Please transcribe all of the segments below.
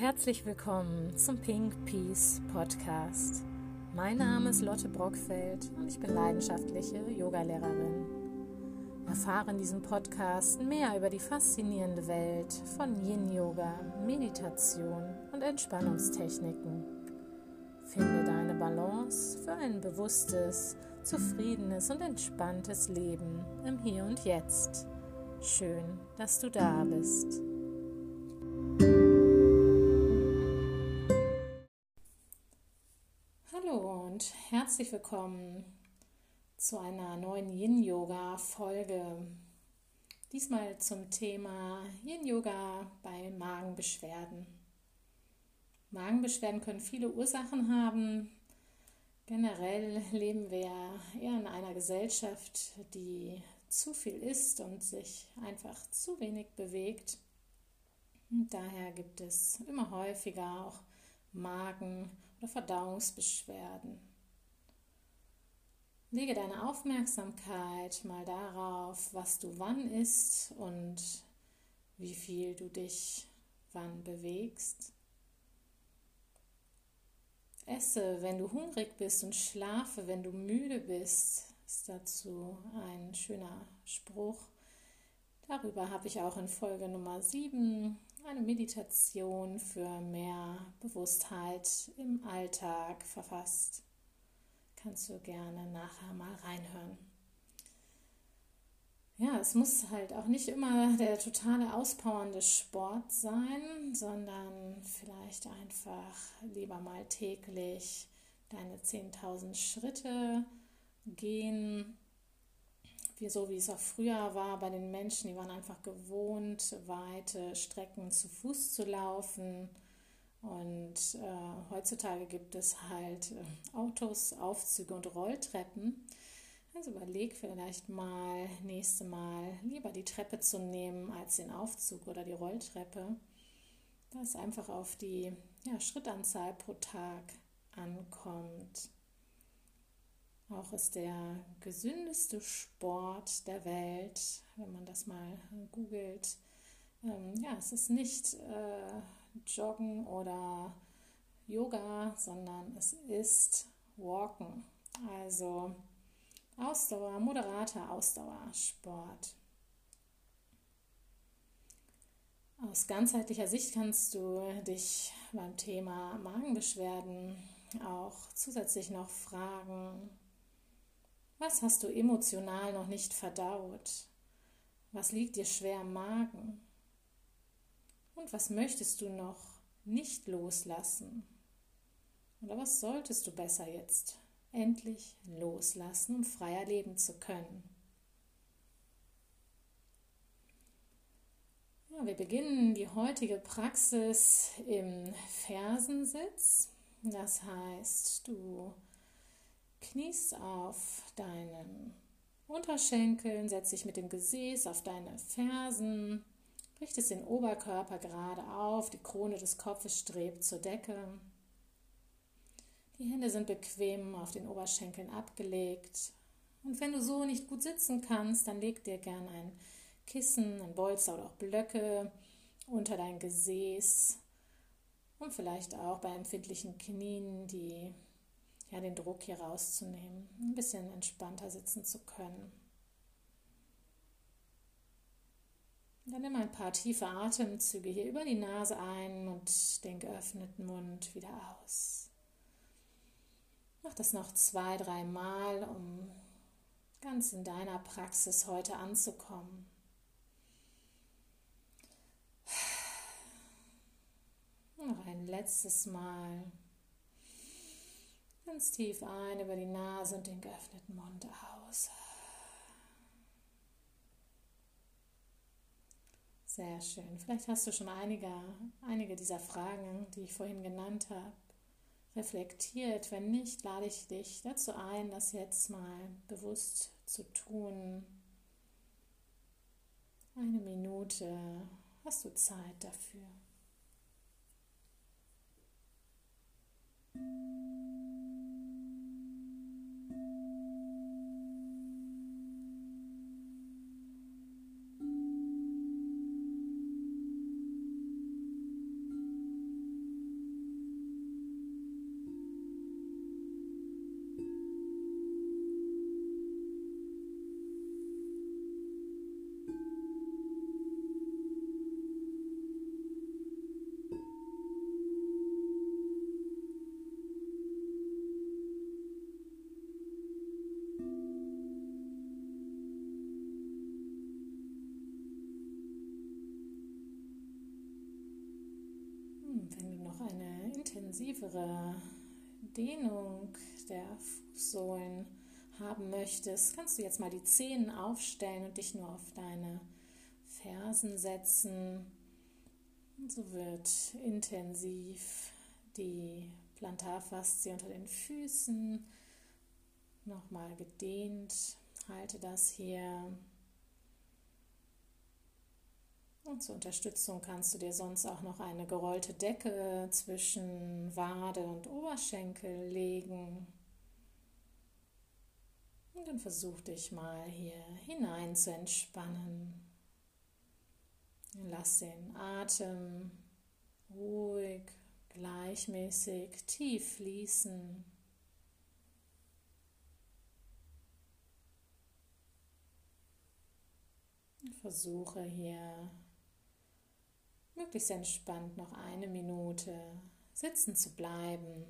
herzlich willkommen zum Pink Peace Podcast. Mein Name ist Lotte Brockfeld und ich bin leidenschaftliche Yogalehrerin. Erfahre in diesem Podcast mehr über die faszinierende Welt von Yin Yoga, Meditation und Entspannungstechniken. Finde deine Balance für ein bewusstes, zufriedenes und entspanntes Leben im Hier und Jetzt. Schön, dass du da bist. Herzlich willkommen zu einer neuen Yin-Yoga-Folge. Diesmal zum Thema Yin-Yoga bei Magenbeschwerden. Magenbeschwerden können viele Ursachen haben. Generell leben wir eher in einer Gesellschaft, die zu viel isst und sich einfach zu wenig bewegt. Und daher gibt es immer häufiger auch Magen- oder Verdauungsbeschwerden. Lege deine Aufmerksamkeit mal darauf, was du wann isst und wie viel du dich wann bewegst. Esse, wenn du hungrig bist und schlafe, wenn du müde bist, ist dazu ein schöner Spruch. Darüber habe ich auch in Folge Nummer 7 eine Meditation für mehr Bewusstheit im Alltag verfasst. Kannst du gerne nachher mal reinhören. Ja, es muss halt auch nicht immer der totale auspowernde Sport sein, sondern vielleicht einfach lieber mal täglich deine 10.000 Schritte gehen, wie so wie es auch früher war bei den Menschen, die waren einfach gewohnt, weite Strecken zu Fuß zu laufen. Und äh, heutzutage gibt es halt äh, Autos, Aufzüge und Rolltreppen. Also überleg vielleicht mal nächste Mal lieber die Treppe zu nehmen als den Aufzug oder die Rolltreppe. Da es einfach auf die ja, Schrittanzahl pro Tag ankommt. Auch ist der gesündeste Sport der Welt, wenn man das mal googelt. Ähm, ja, es ist nicht äh, Joggen oder Yoga, sondern es ist Walken. Also Ausdauer, moderater Ausdauersport. Aus ganzheitlicher Sicht kannst du dich beim Thema Magenbeschwerden auch zusätzlich noch fragen, was hast du emotional noch nicht verdaut? Was liegt dir schwer im Magen? Und was möchtest du noch nicht loslassen? Oder was solltest du besser jetzt endlich loslassen, um freier leben zu können? Ja, wir beginnen die heutige Praxis im Fersensitz. Das heißt, du kniest auf deinen Unterschenkeln, setzt dich mit dem Gesäß auf deine Fersen, richtest den Oberkörper gerade auf, die Krone des Kopfes strebt zur Decke. Die Hände sind bequem auf den Oberschenkeln abgelegt. Und wenn du so nicht gut sitzen kannst, dann leg dir gern ein Kissen, ein Bolster oder auch Blöcke unter dein Gesäß und vielleicht auch bei empfindlichen Knien die ja, den Druck hier rauszunehmen, ein bisschen entspannter sitzen zu können. Dann nimm ein paar tiefe Atemzüge hier über die Nase ein und den geöffneten Mund wieder aus. Mach das noch zwei, drei Mal, um ganz in deiner Praxis heute anzukommen. Noch ein letztes Mal. Ganz tief ein über die Nase und den geöffneten Mund aus. Sehr schön. Vielleicht hast du schon einige, einige dieser Fragen, die ich vorhin genannt habe, reflektiert. Wenn nicht, lade ich dich dazu ein, das jetzt mal bewusst zu tun. Eine Minute hast du Zeit dafür. Intensivere Dehnung der Fußsohlen haben möchtest, kannst du jetzt mal die Zehen aufstellen und dich nur auf deine Fersen setzen. So wird intensiv die Plantarfaszie unter den Füßen nochmal gedehnt. Halte das hier. Und zur Unterstützung kannst du dir sonst auch noch eine gerollte Decke zwischen Wade und Oberschenkel legen. Und dann versuch dich mal hier hinein zu entspannen. Lass den Atem ruhig, gleichmäßig, tief fließen. Versuche hier möglichst entspannt noch eine Minute sitzen zu bleiben.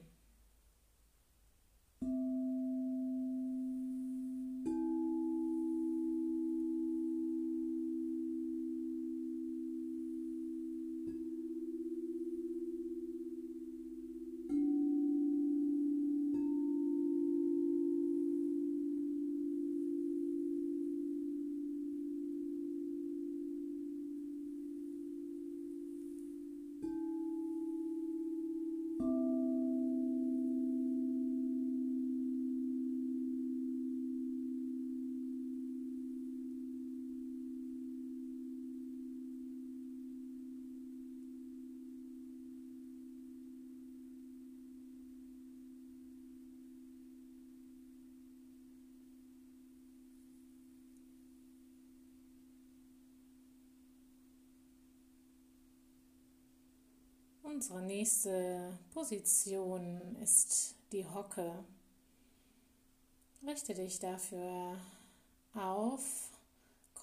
Unsere nächste Position ist die Hocke. Richte dich dafür auf,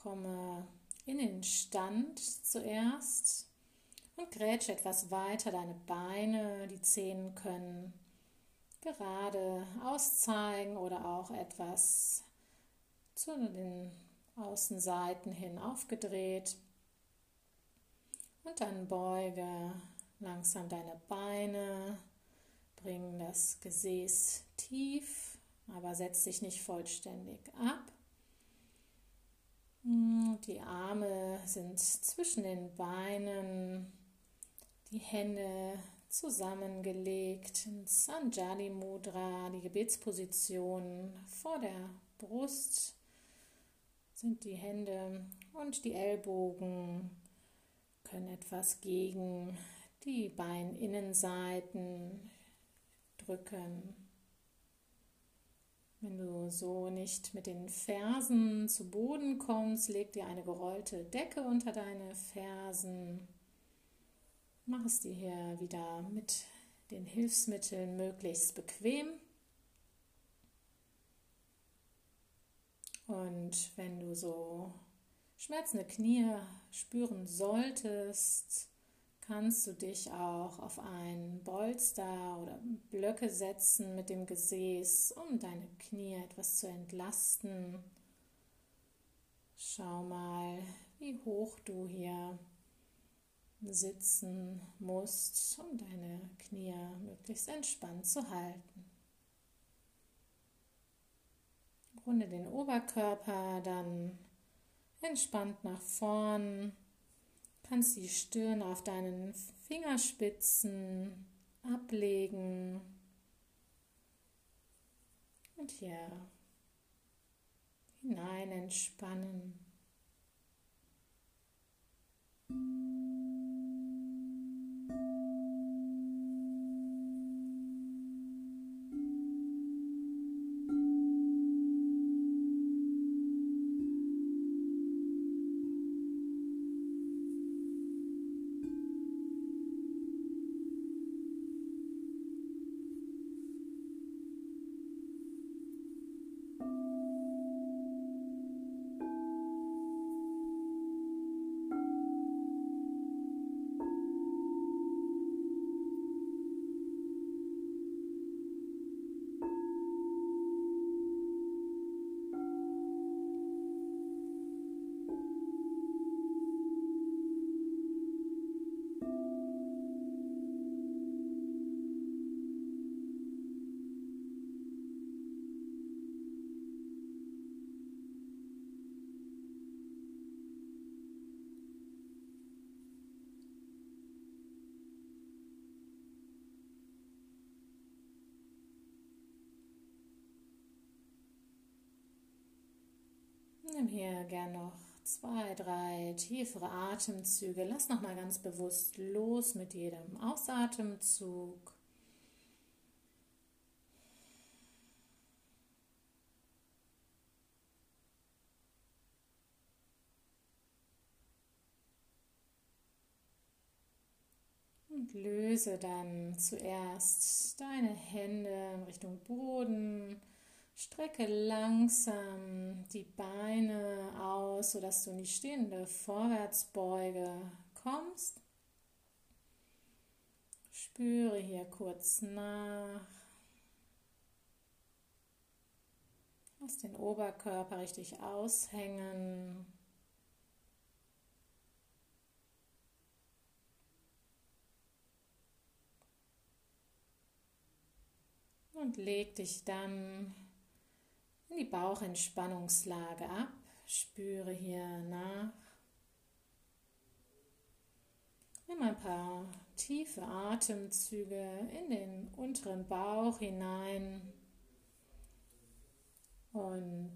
komme in den Stand zuerst und grätsche etwas weiter deine Beine. Die Zehen können gerade auszeigen oder auch etwas zu den Außenseiten hin aufgedreht. Und dann beuge langsam deine Beine, bring das Gesäß tief, aber setz dich nicht vollständig ab. Die Arme sind zwischen den Beinen, die Hände zusammengelegt ins Anjali Mudra, die Gebetsposition vor der Brust sind die Hände und die Ellbogen können etwas gegen die Beininnenseiten drücken. Wenn du so nicht mit den Fersen zu Boden kommst, leg dir eine gerollte Decke unter deine Fersen. Mach es dir hier wieder mit den Hilfsmitteln möglichst bequem. Und wenn du so schmerzende Knie spüren solltest, kannst du dich auch auf ein Bolster oder Blöcke setzen mit dem Gesäß, um deine Knie etwas zu entlasten. Schau mal, wie hoch du hier sitzen musst, um deine Knie möglichst entspannt zu halten. Runde den Oberkörper dann entspannt nach vorn kannst die Stirn auf deinen Fingerspitzen ablegen und hier hinein entspannen. Nimm hier gern noch zwei, drei tiefere Atemzüge. Lass noch mal ganz bewusst los mit jedem Ausatemzug. Und löse dann zuerst deine Hände in Richtung Boden. Strecke langsam die Beine aus, sodass du in die stehende Vorwärtsbeuge kommst. Spüre hier kurz nach. Lass den Oberkörper richtig aushängen. Und leg dich dann in die Bauchentspannungslage ab. Spüre hier nach. Nimm ein paar tiefe Atemzüge in den unteren Bauch hinein und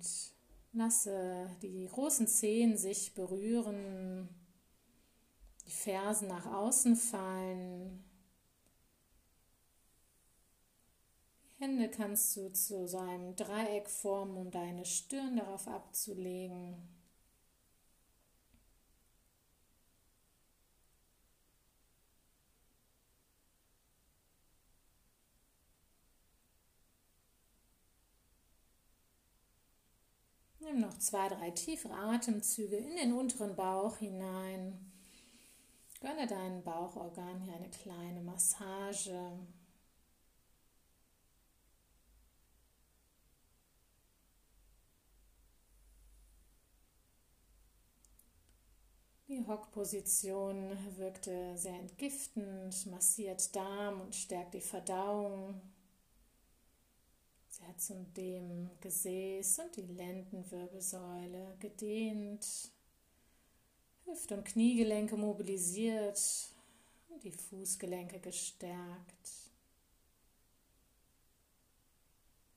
lasse die großen Zehen sich berühren, die Fersen nach außen fallen. Hände kannst du zu so einem Dreieck formen, um deine Stirn darauf abzulegen. Nimm noch zwei, drei tiefere Atemzüge in den unteren Bauch hinein. Gönne deinen Bauchorgan hier eine kleine Massage. Die Hockposition wirkte sehr entgiftend, massiert Darm und stärkt die Verdauung. Sie hat zudem Gesäß und die Lendenwirbelsäule gedehnt, Hüft- und Kniegelenke mobilisiert und die Fußgelenke gestärkt.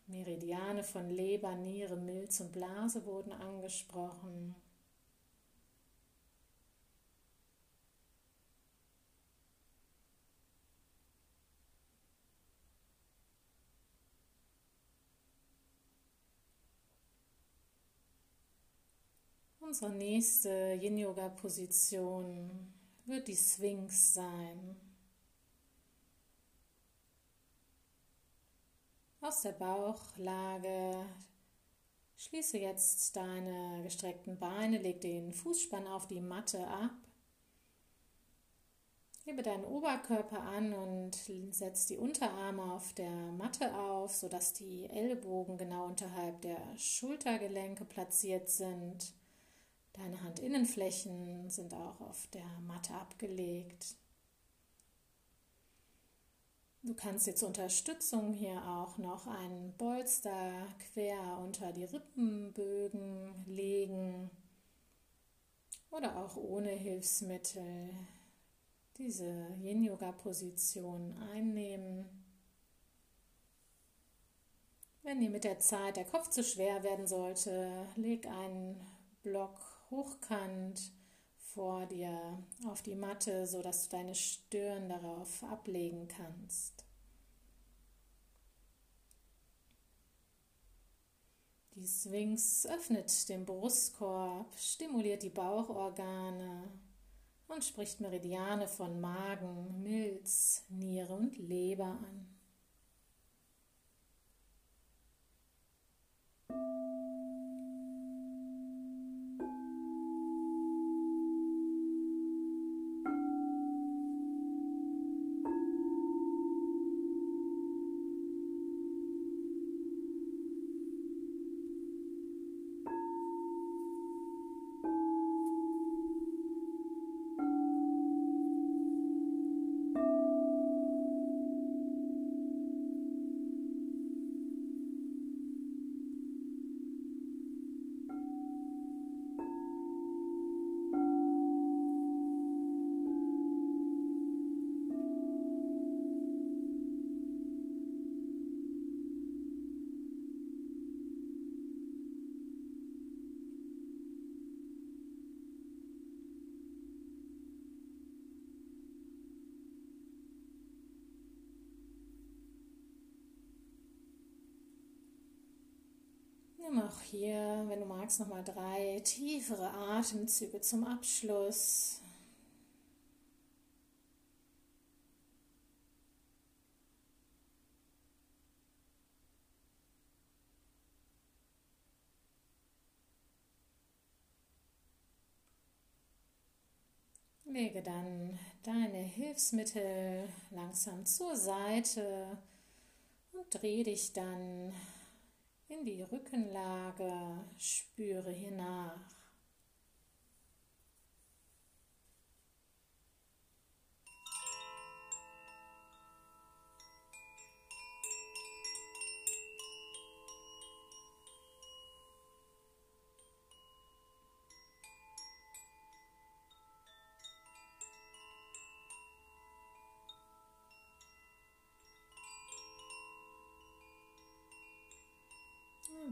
Meridiane von Leber, Niere, Milz und Blase wurden angesprochen. Unsere nächste Yin-Yoga-Position wird die Sphinx sein. Aus der Bauchlage schließe jetzt deine gestreckten Beine, leg den Fußspann auf die Matte ab. Hebe deinen Oberkörper an und setz die Unterarme auf der Matte auf, sodass die Ellbogen genau unterhalb der Schultergelenke platziert sind. Deine Handinnenflächen sind auch auf der Matte abgelegt. Du kannst dir zur Unterstützung hier auch noch einen Bolster quer unter die Rippenbögen legen oder auch ohne Hilfsmittel diese Yin-Yoga-Position einnehmen. Wenn dir mit der Zeit der Kopf zu schwer werden sollte, leg einen Block hochkant vor dir auf die Matte, sodass du deine Stirn darauf ablegen kannst. Die Sphinx öffnet den Brustkorb, stimuliert die Bauchorgane und spricht Meridiane von Magen, Milz, Niere und Leber an. Thank. Nimm auch hier, wenn du magst, nochmal drei tiefere Atemzüge zum Abschluss. Lege dann deine Hilfsmittel langsam zur Seite und dreh dich dann in die Rückenlage, spüre hier nach.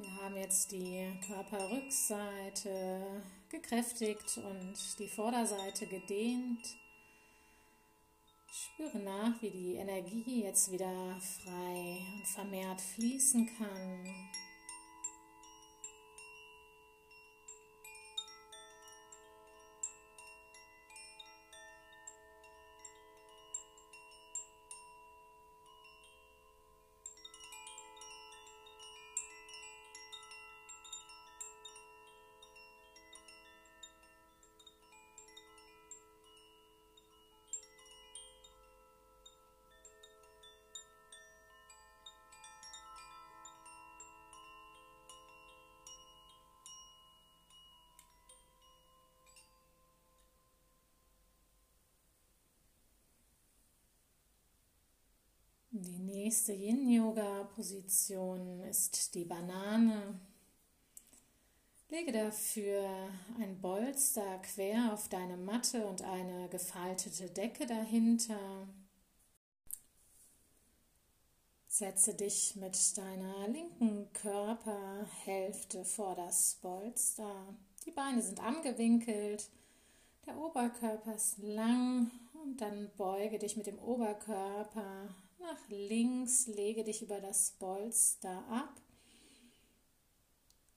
Wir haben jetzt die Körperrückseite gekräftigt und die Vorderseite gedehnt. Spüre nach, wie die Energie jetzt wieder frei und vermehrt fließen kann. Die nächste Yin-Yoga-Position ist die Banane. Lege dafür ein Bolster quer auf deine Matte und eine gefaltete Decke dahinter. Setze dich mit deiner linken Körperhälfte vor das Bolster. Die Beine sind angewinkelt, der Oberkörper ist lang und dann beuge dich mit dem Oberkörper nach links, lege dich über das Polster ab.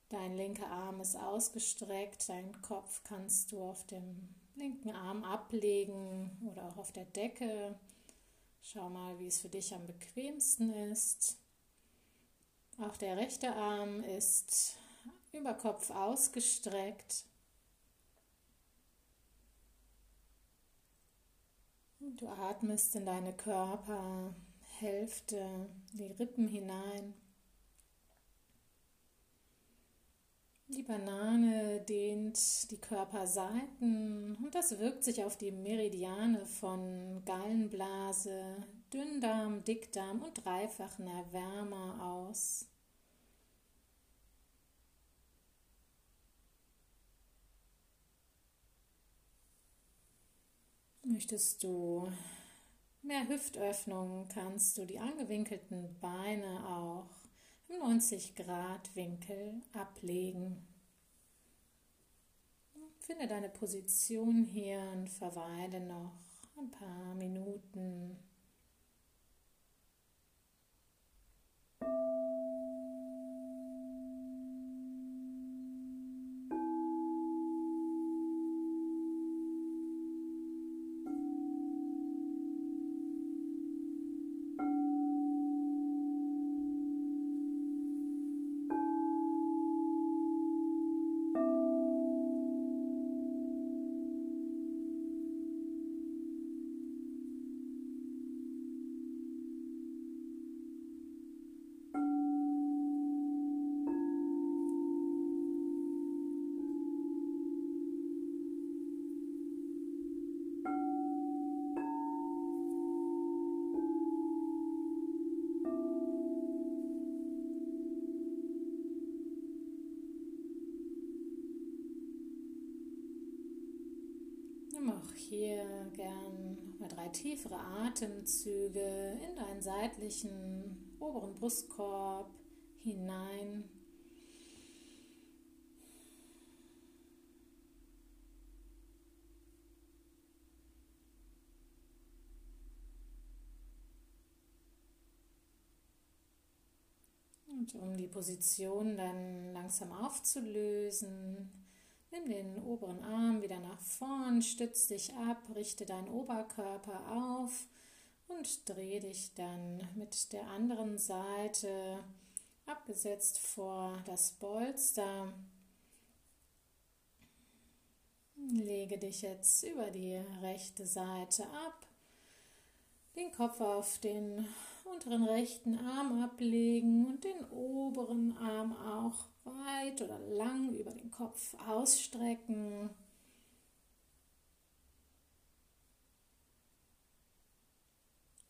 Dein linker Arm ist ausgestreckt, deinen Kopf kannst du auf dem linken Arm ablegen oder auch auf der Decke. Schau mal, wie es für dich am bequemsten ist. Auch der rechte Arm ist über Kopf ausgestreckt. Du atmest in deine Körper Hälfte die Rippen hinein. Die Banane dehnt die Körperseiten und das wirkt sich auf die Meridiane von Gallenblase, Dünndarm, Dickdarm und dreifachen Erwärmer aus. Möchtest du mehr Hüftöffnung kannst du die angewinkelten Beine auch im 90 Grad Winkel ablegen. Finde deine Position hier und verweile noch ein paar Minuten. Hier gern mal drei tiefere Atemzüge in deinen seitlichen oberen Brustkorb hinein. Und um die Position dann langsam aufzulösen, nimm den oberen Arm wieder nach vorn, stütz dich ab, richte deinen Oberkörper auf und dreh dich dann mit der anderen Seite abgesetzt vor das Bolster. Lege dich jetzt über die rechte Seite ab, den Kopf auf den unteren rechten Arm ablegen und den oberen Arm auch weit oder lang über den Kopf ausstrecken.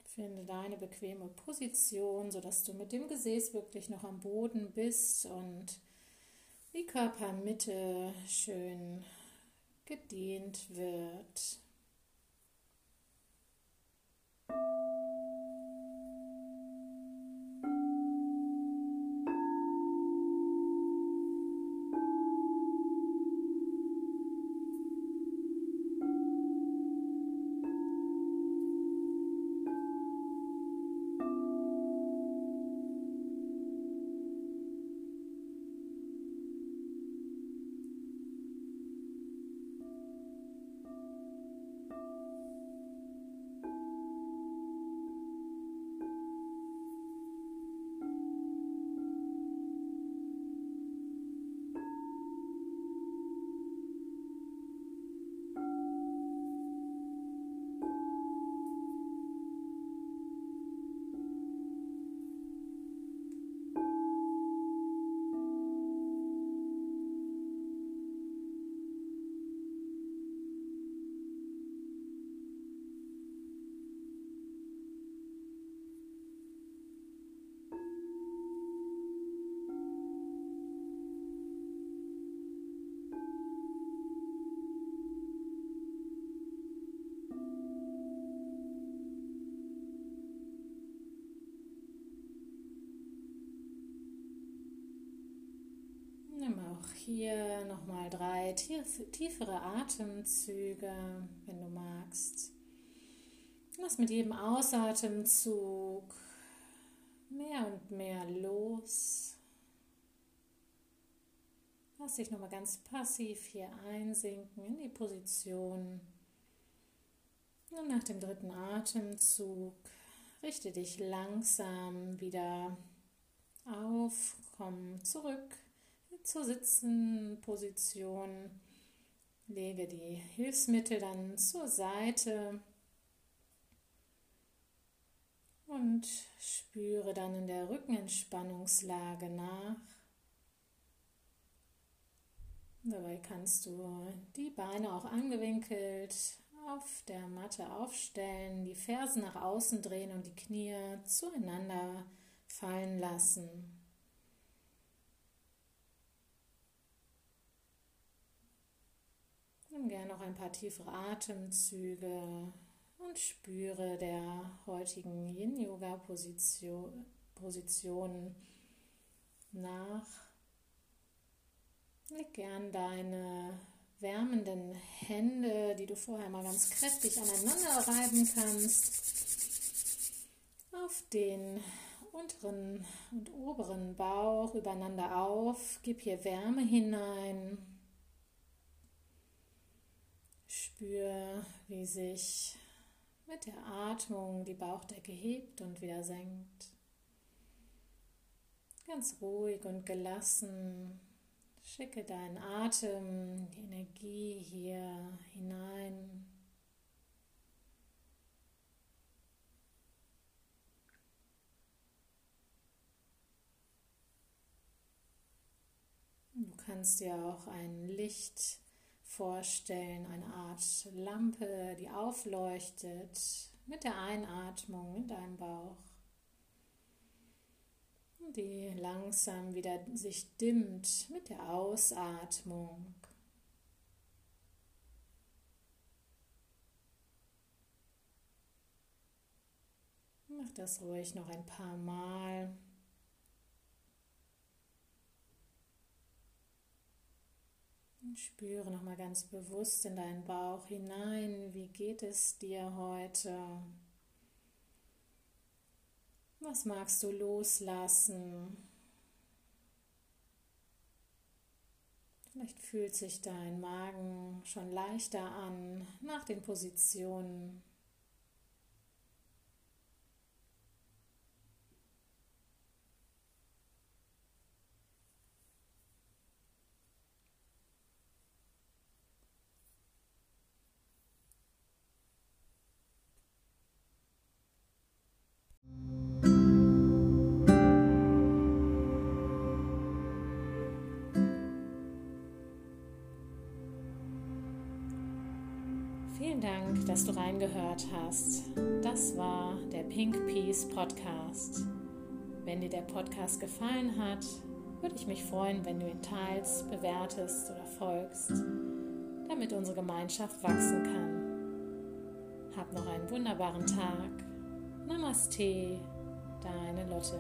Finde deine bequeme Position, sodass du mit dem Gesäß wirklich noch am Boden bist und die Körpermitte schön gedehnt wird. Hier nochmal drei tief, tiefere Atemzüge, wenn du magst. Lass mit jedem Ausatemzug mehr und mehr los. Lass dich nochmal ganz passiv hier einsinken in die Position. Und nach dem dritten Atemzug richte dich langsam wieder auf, komm zurück zur Sitzenposition. Lege die Hilfsmittel dann zur Seite und spüre dann in der Rückenentspannungslage nach. Dabei kannst du die Beine auch angewinkelt auf der Matte aufstellen, die Fersen nach außen drehen und die Knie zueinander fallen lassen. Nimm gerne noch ein paar tiefere Atemzüge und spüre der heutigen Yin-Yoga-Position Position nach. Leg gern deine wärmenden Hände, die du vorher mal ganz kräftig aneinander reiben kannst, auf den unteren und oberen Bauch übereinander auf. Gib hier Wärme hinein. Spür, wie sich mit der Atmung die Bauchdecke hebt und wieder senkt. Ganz ruhig und gelassen schicke deinen Atem, die Energie hier hinein. Du kannst dir auch ein Licht vorstellen, eine Art Lampe, die aufleuchtet mit der Einatmung in deinem Bauch, die langsam wieder sich dimmt mit der Ausatmung. Mach das ruhig noch ein paar Mal. Und spüre nochmal ganz bewusst in deinen Bauch hinein, wie geht es dir heute? Was magst du loslassen? Vielleicht fühlt sich dein Magen schon leichter an nach den Positionen. Dass du reingehört hast. Das war der Pink Peace Podcast. Wenn dir der Podcast gefallen hat, würde ich mich freuen, wenn du ihn teilst, bewertest oder folgst, damit unsere Gemeinschaft wachsen kann. Hab noch einen wunderbaren Tag. Namaste, deine Lotte.